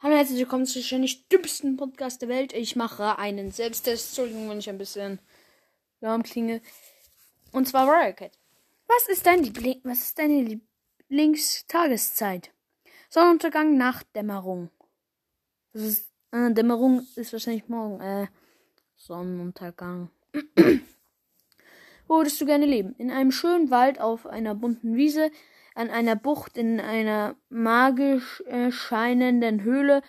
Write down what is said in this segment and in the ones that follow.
Hallo, herzlich willkommen zu wahrscheinlich dümmsten Podcast der Welt. Ich mache einen Selbsttest. Entschuldigung, wenn ich ein bisschen lahm klinge. Und zwar Warrior Cat. Was ist dein Liebling was ist deine Lieblingstageszeit? Sonnenuntergang, Nacht, Dämmerung. Das ist, äh, Dämmerung ist wahrscheinlich morgen. Äh, Sonnenuntergang. Wo würdest du gerne leben? In einem schönen Wald auf einer bunten Wiese, an einer Bucht, in einer magisch erscheinenden Höhle,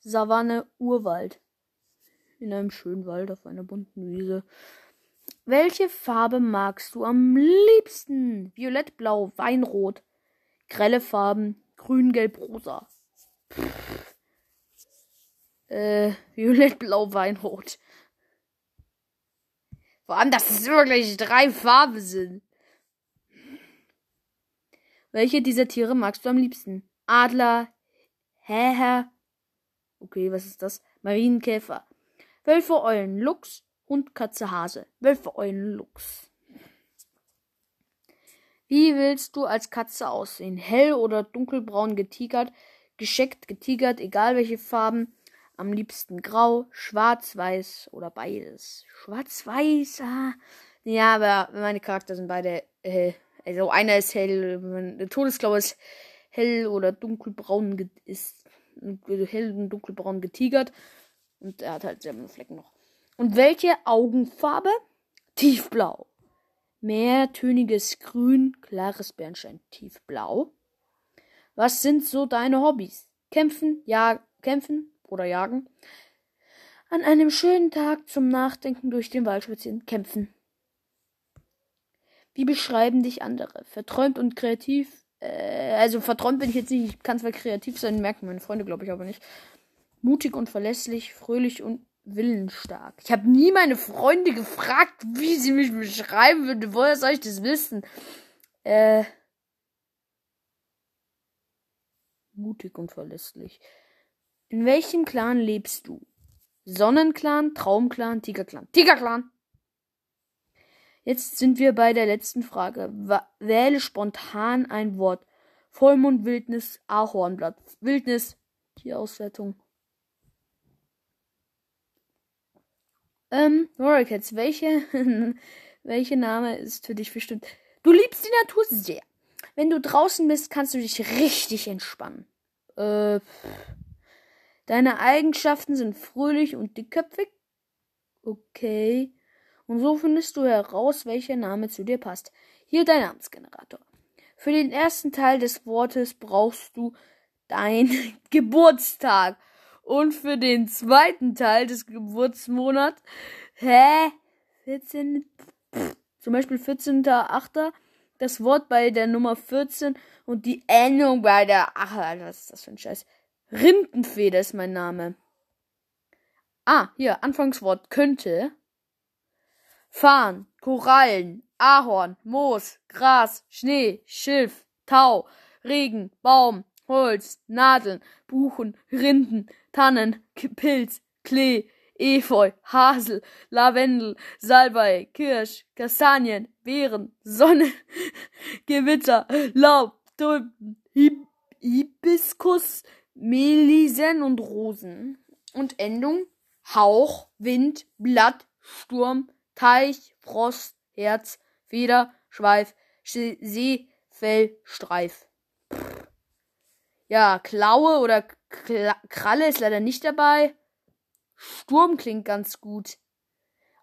Savanne, Urwald. In einem schönen Wald auf einer bunten Wiese. Welche Farbe magst du am liebsten? Violett, Blau, Weinrot. Grelle Farben, Grün, Gelb, Rosa. Äh, Violett, Blau, Weinrot. Vor allem, dass es wirklich drei Farben sind. Welche dieser Tiere magst du am liebsten? Adler, Häher. Okay, was ist das? Marienkäfer. Wölfe, Eulen, Luchs, Hund, Katze, Hase. Wölfe, Eulen, Luchs. Wie willst du als Katze aussehen? Hell oder dunkelbraun getigert, gescheckt, getigert, egal welche Farben. Am liebsten grau, schwarz, weiß oder beides. Schwarz-weiß, ah. Ja, aber meine Charakter sind beide hell. Äh, also einer ist hell, der Todesklaue ist hell oder dunkelbraun ist hell und dunkelbraun getigert. Und er hat halt selber Flecken noch. Und welche Augenfarbe? Tiefblau. Mehrtöniges Grün, klares Bernstein, tiefblau. Was sind so deine Hobbys? Kämpfen, ja, kämpfen, oder jagen. An einem schönen Tag zum Nachdenken durch den Wald spazieren, kämpfen. Wie beschreiben dich andere? Verträumt und kreativ? Äh, also verträumt bin ich jetzt nicht. Ich kann zwar kreativ sein, merken meine Freunde, glaube ich, aber nicht. Mutig und verlässlich, fröhlich und willensstark. Ich habe nie meine Freunde gefragt, wie sie mich beschreiben würden. Woher soll ich das wissen? Äh. Mutig und verlässlich. In welchem Clan lebst du? Sonnenclan, Traumclan, Tigerclan. Tigerclan! Jetzt sind wir bei der letzten Frage. Wähle spontan ein Wort. Vollmond, Wildnis, Ahornblatt. Wildnis, Tierauswertung. Ähm, Warriors, welche, welche Name ist für dich bestimmt? Du liebst die Natur sehr. Wenn du draußen bist, kannst du dich richtig entspannen. Äh, Deine Eigenschaften sind fröhlich und dickköpfig. Okay. Und so findest du heraus, welcher Name zu dir passt. Hier dein Namensgenerator. Für den ersten Teil des Wortes brauchst du dein Geburtstag. Und für den zweiten Teil des Geburtsmonats, hä? 14, pff, zum Beispiel 14.8. Das Wort bei der Nummer 14 und die Endung bei der, ach, was ist das für ein Scheiß? Rindenfeder ist mein Name. Ah, hier, Anfangswort könnte. Farn, Korallen, Ahorn, Moos, Gras, Schnee, Schilf, Tau, Regen, Baum, Holz, Nadeln, Buchen, Rinden, Tannen, Pilz, Klee, Efeu, Hasel, Lavendel, Salbei, Kirsch, Kastanien, Beeren, Sonne, Gewitter, Laub, Tulpen, Hibiskus, Melisen und Rosen. Und Endung Hauch, Wind, Blatt, Sturm, Teich, Frost, Herz, Feder, Schweif, See, Fell, Streif. Ja, Klaue oder Kralle ist leider nicht dabei. Sturm klingt ganz gut.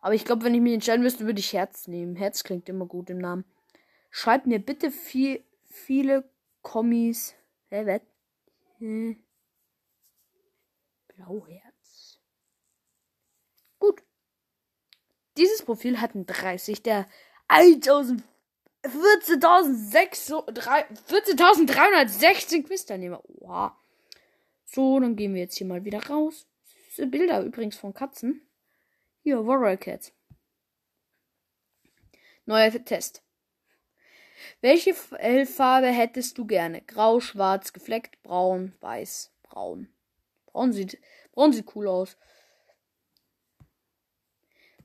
Aber ich glaube, wenn ich mich entscheiden müsste, würde ich Herz nehmen. Herz klingt immer gut im Namen. Schreibt mir bitte viel, viele Kommis. Hä, was? Hm. Blauherz. Gut. Dieses Profil hat ein 30 der 1000 14.316 Quiz-Teilnehmer. Wow. So, dann gehen wir jetzt hier mal wieder raus. Süße Bilder übrigens von Katzen. Hier, Warrior Cats. Neuer Test. Welche Fellfarbe hättest du gerne? Grau, schwarz, gefleckt, braun, weiß, braun. Braun sieht, braun sieht cool aus.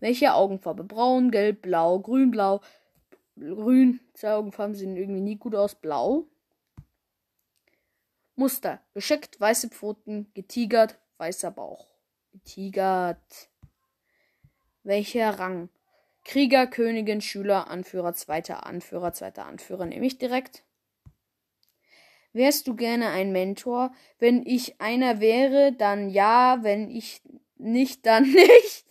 Welche Augenfarbe? Braun, gelb, blau, grün, blau, grün. Zwei Augenfarben sehen irgendwie nie gut aus. Blau. Muster. Geschickt, weiße Pfoten, getigert, weißer Bauch. Getigert. Welcher Rang? Krieger, Königin, Schüler, Anführer, zweiter Anführer, zweiter Anführer. Nehme ich direkt. Wärst du gerne ein Mentor? Wenn ich einer wäre, dann ja. Wenn ich nicht, dann nicht.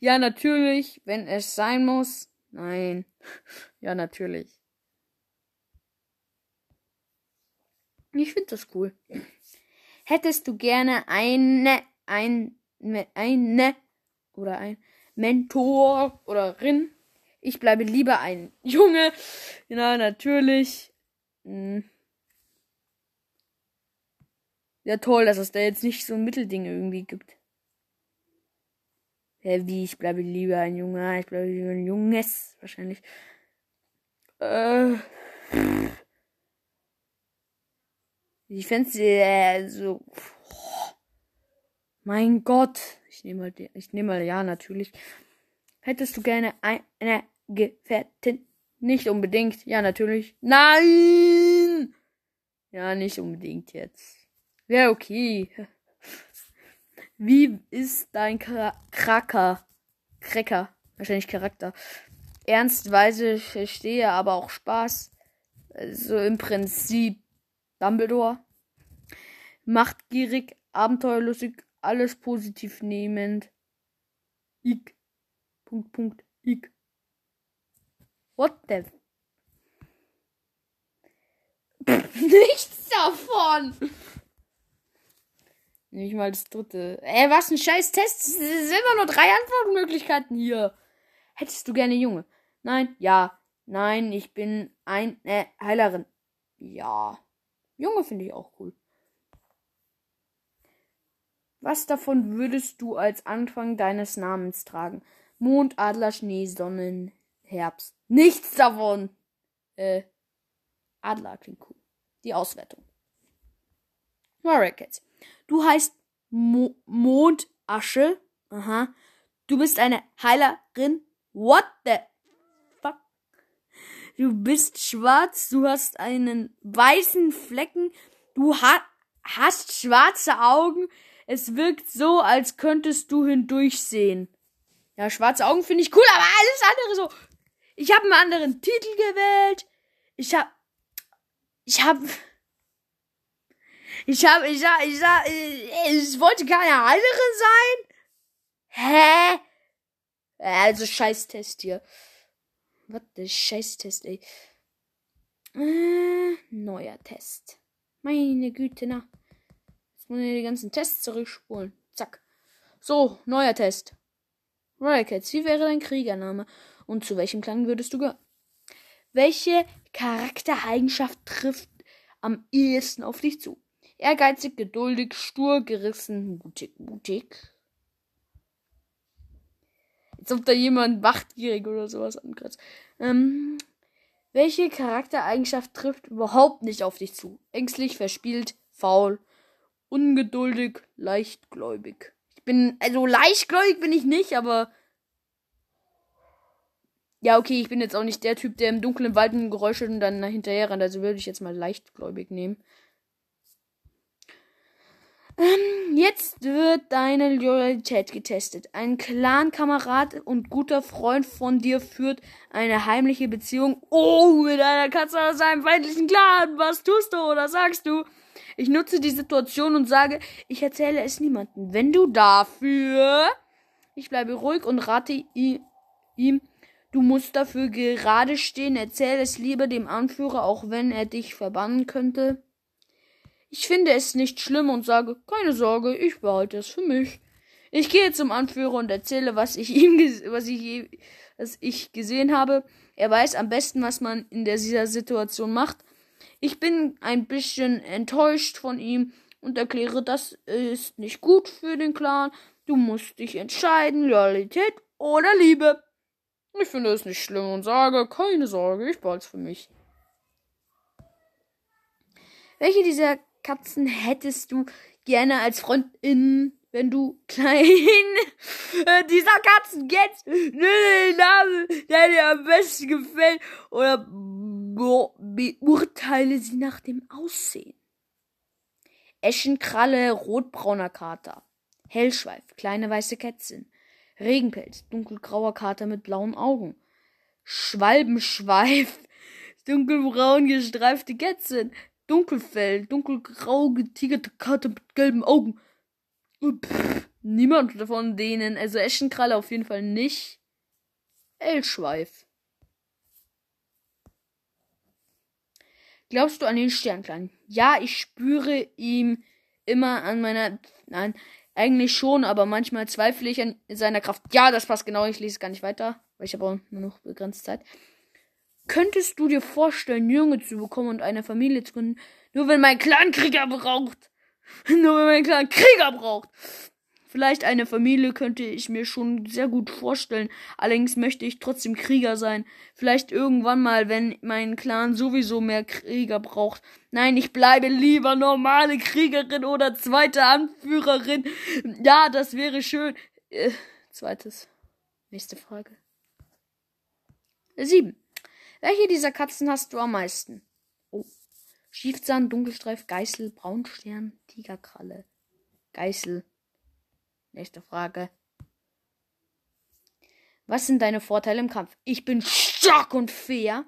Ja, natürlich. Wenn es sein muss. Nein. Ja, natürlich. Ich finde das cool. Hättest du gerne eine, ein, eine oder ein Mentor oder Rin? Ich bleibe lieber ein Junge. Ja, natürlich. Hm. Ja, toll, dass es da jetzt nicht so ein Mittelding irgendwie gibt. Hä, wie? Ich bleibe lieber ein Junge. Ich bleibe lieber ein Junges. Wahrscheinlich. Äh. Ich fände äh, so. Mein Gott. Ich nehme mal, ich nehme mal ja, natürlich. Hättest du gerne eine Gefährtin? Nicht unbedingt. Ja, natürlich. Nein! Ja, nicht unbedingt jetzt. Wäre okay. Wie ist dein Kracker? Cracker. Wahrscheinlich Charakter. Ernstweise verstehe, aber auch Spaß. Also im Prinzip Dumbledore. Machtgierig, abenteuerlustig, alles positiv nehmend. Ich. Punkt, Punkt, ich. What the? Nichts davon! Nicht mal das dritte. Ey, was ein scheiß Test. Es sind immer nur drei Antwortmöglichkeiten hier. Hättest du gerne Junge? Nein, ja. Nein, ich bin eine Heilerin. Ja. Junge finde ich auch cool. Was davon würdest du als Anfang deines Namens tragen? Mond, Adler, Schnee, Sonnen, Herbst. Nichts davon. Äh, Adler klingt cool. Die Auswertung. Marrakesh. Du heißt Mo Mondasche. Aha. Du bist eine Heilerin. What the Du bist schwarz, du hast einen weißen Flecken, du ha hast schwarze Augen. Es wirkt so, als könntest du hindurchsehen. Ja, schwarze Augen finde ich cool, aber alles andere so. Ich habe einen anderen Titel gewählt. Ich habe ich habe ich habe ich habe ich habe ich wollte keine Heilerin sein. Hä? Also Scheißtest hier. Was der Scheiß-Test, ey. Äh, neuer Test. Meine Güte, na. Muss ich die ganzen Tests zurückspulen. Zack. So, neuer Test. Roycats, wie wäre dein Kriegername? Und zu welchem Klang würdest du gehören? Welche Charaktereigenschaft trifft am ehesten auf dich zu? Ehrgeizig, geduldig, stur, gerissen, mutig, mutig. Als ob da jemand wachtgierig oder sowas angreift. Ähm, welche Charaktereigenschaft trifft überhaupt nicht auf dich zu? Ängstlich, verspielt, faul, ungeduldig, leichtgläubig. Ich bin, also leichtgläubig bin ich nicht, aber. Ja, okay, ich bin jetzt auch nicht der Typ, der im dunklen Wald ein Geräusch und dann hinterher rennt. Also würde ich jetzt mal leichtgläubig nehmen. Ähm, jetzt wird deine Loyalität getestet. Ein Clan-Kamerad und guter Freund von dir führt eine heimliche Beziehung. Oh, mit einer Katze aus einem feindlichen Clan. Was tust du oder sagst du? Ich nutze die Situation und sage, ich erzähle es niemandem. Wenn du dafür. Ich bleibe ruhig und rate ihm, du musst dafür gerade stehen. Erzähle es lieber dem Anführer, auch wenn er dich verbannen könnte. Ich finde es nicht schlimm und sage, keine Sorge, ich behalte es für mich. Ich gehe zum Anführer und erzähle, was ich ihm, was ich, was ich gesehen habe. Er weiß am besten, was man in dieser Situation macht. Ich bin ein bisschen enttäuscht von ihm und erkläre, das ist nicht gut für den Clan. Du musst dich entscheiden, Loyalität oder Liebe. Ich finde es nicht schlimm und sage, keine Sorge, ich behalte es für mich. Welche dieser Katzen hättest du gerne als Freundin, wenn du klein äh, dieser Katzen jetzt den Namen, der dir am besten gefällt oder beurteile sie nach dem Aussehen. Eschenkralle, rotbrauner Kater. Hellschweif, kleine weiße Kätzchen. Regenpelz, dunkelgrauer Kater mit blauen Augen. Schwalbenschweif, dunkelbraun gestreifte Kätzchen. Dunkelfell, dunkelgrau getigerte Kater mit gelben Augen. Pff, niemand von denen, also Eschenkralle auf jeden Fall nicht. Elschweif. Glaubst du an den Sternklang? Ja, ich spüre ihm immer an meiner. Nein, eigentlich schon, aber manchmal zweifle ich an seiner Kraft. Ja, das passt genau. Ich lese gar nicht weiter, weil ich habe auch nur noch begrenzt Zeit. Könntest du dir vorstellen, Junge zu bekommen und eine Familie zu gründen? Nur wenn mein Clan Krieger braucht. Nur wenn mein Clan Krieger braucht. Vielleicht eine Familie könnte ich mir schon sehr gut vorstellen. Allerdings möchte ich trotzdem Krieger sein. Vielleicht irgendwann mal, wenn mein Clan sowieso mehr Krieger braucht. Nein, ich bleibe lieber normale Kriegerin oder zweite Anführerin. Ja, das wäre schön. Äh, zweites. Nächste Frage. Sieben. Welche dieser Katzen hast du am meisten? Oh. Schiefzahn, Dunkelstreif, Geißel, Braunstern, Tigerkralle. Geißel. Nächste Frage. Was sind deine Vorteile im Kampf? Ich bin stark und fair.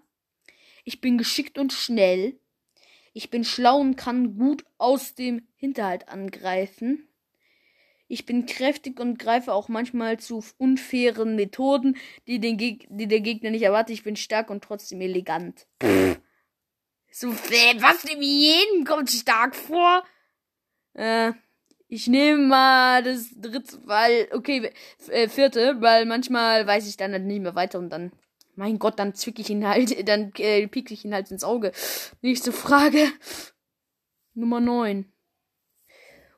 Ich bin geschickt und schnell. Ich bin schlau und kann gut aus dem Hinterhalt angreifen. Ich bin kräftig und greife auch manchmal zu unfairen Methoden, die, den Geg die der Gegner nicht erwartet. Ich bin stark und trotzdem elegant. So, was dem jeden kommt stark vor? Äh, ich nehme mal das dritte, weil, okay, äh, vierte, weil manchmal weiß ich dann halt nicht mehr weiter und dann, mein Gott, dann zwick ich ihn halt, dann äh, piek ich ihn halt ins Auge. Nächste Frage. Nummer neun.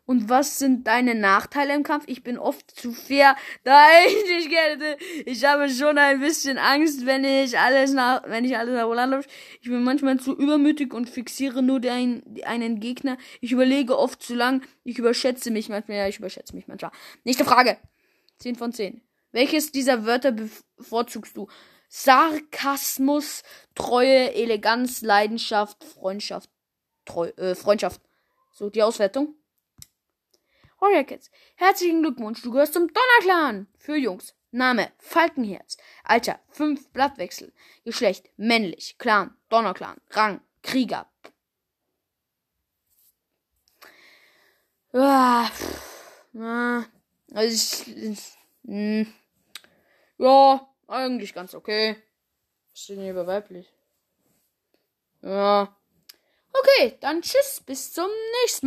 Und was sind deine Nachteile im Kampf? Ich bin oft zu fair. Da ich gerne. Ich habe schon ein bisschen Angst, wenn ich alles nach, wenn ich alles nach Holland Ich bin manchmal zu übermütig und fixiere nur den, einen Gegner. Ich überlege oft zu lang. Ich überschätze mich manchmal. Ja, ich überschätze mich manchmal. Nächste Frage. 10 von 10. Welches dieser Wörter bevorzugst du? Sarkasmus, Treue, Eleganz, Leidenschaft, Freundschaft, Treu, äh, Freundschaft. So, die Auswertung. Warrior Kids. Herzlichen Glückwunsch, du gehörst zum Donnerclan. Für Jungs. Name Falkenherz. Alter 5 Blattwechsel. Geschlecht männlich. Clan Donnerclan. Rang Krieger. Ah, also ich, ich hm. ja, eigentlich ganz okay. Was ist denn hier über weiblich? Ja. Okay, dann tschüss, bis zum nächsten Mal.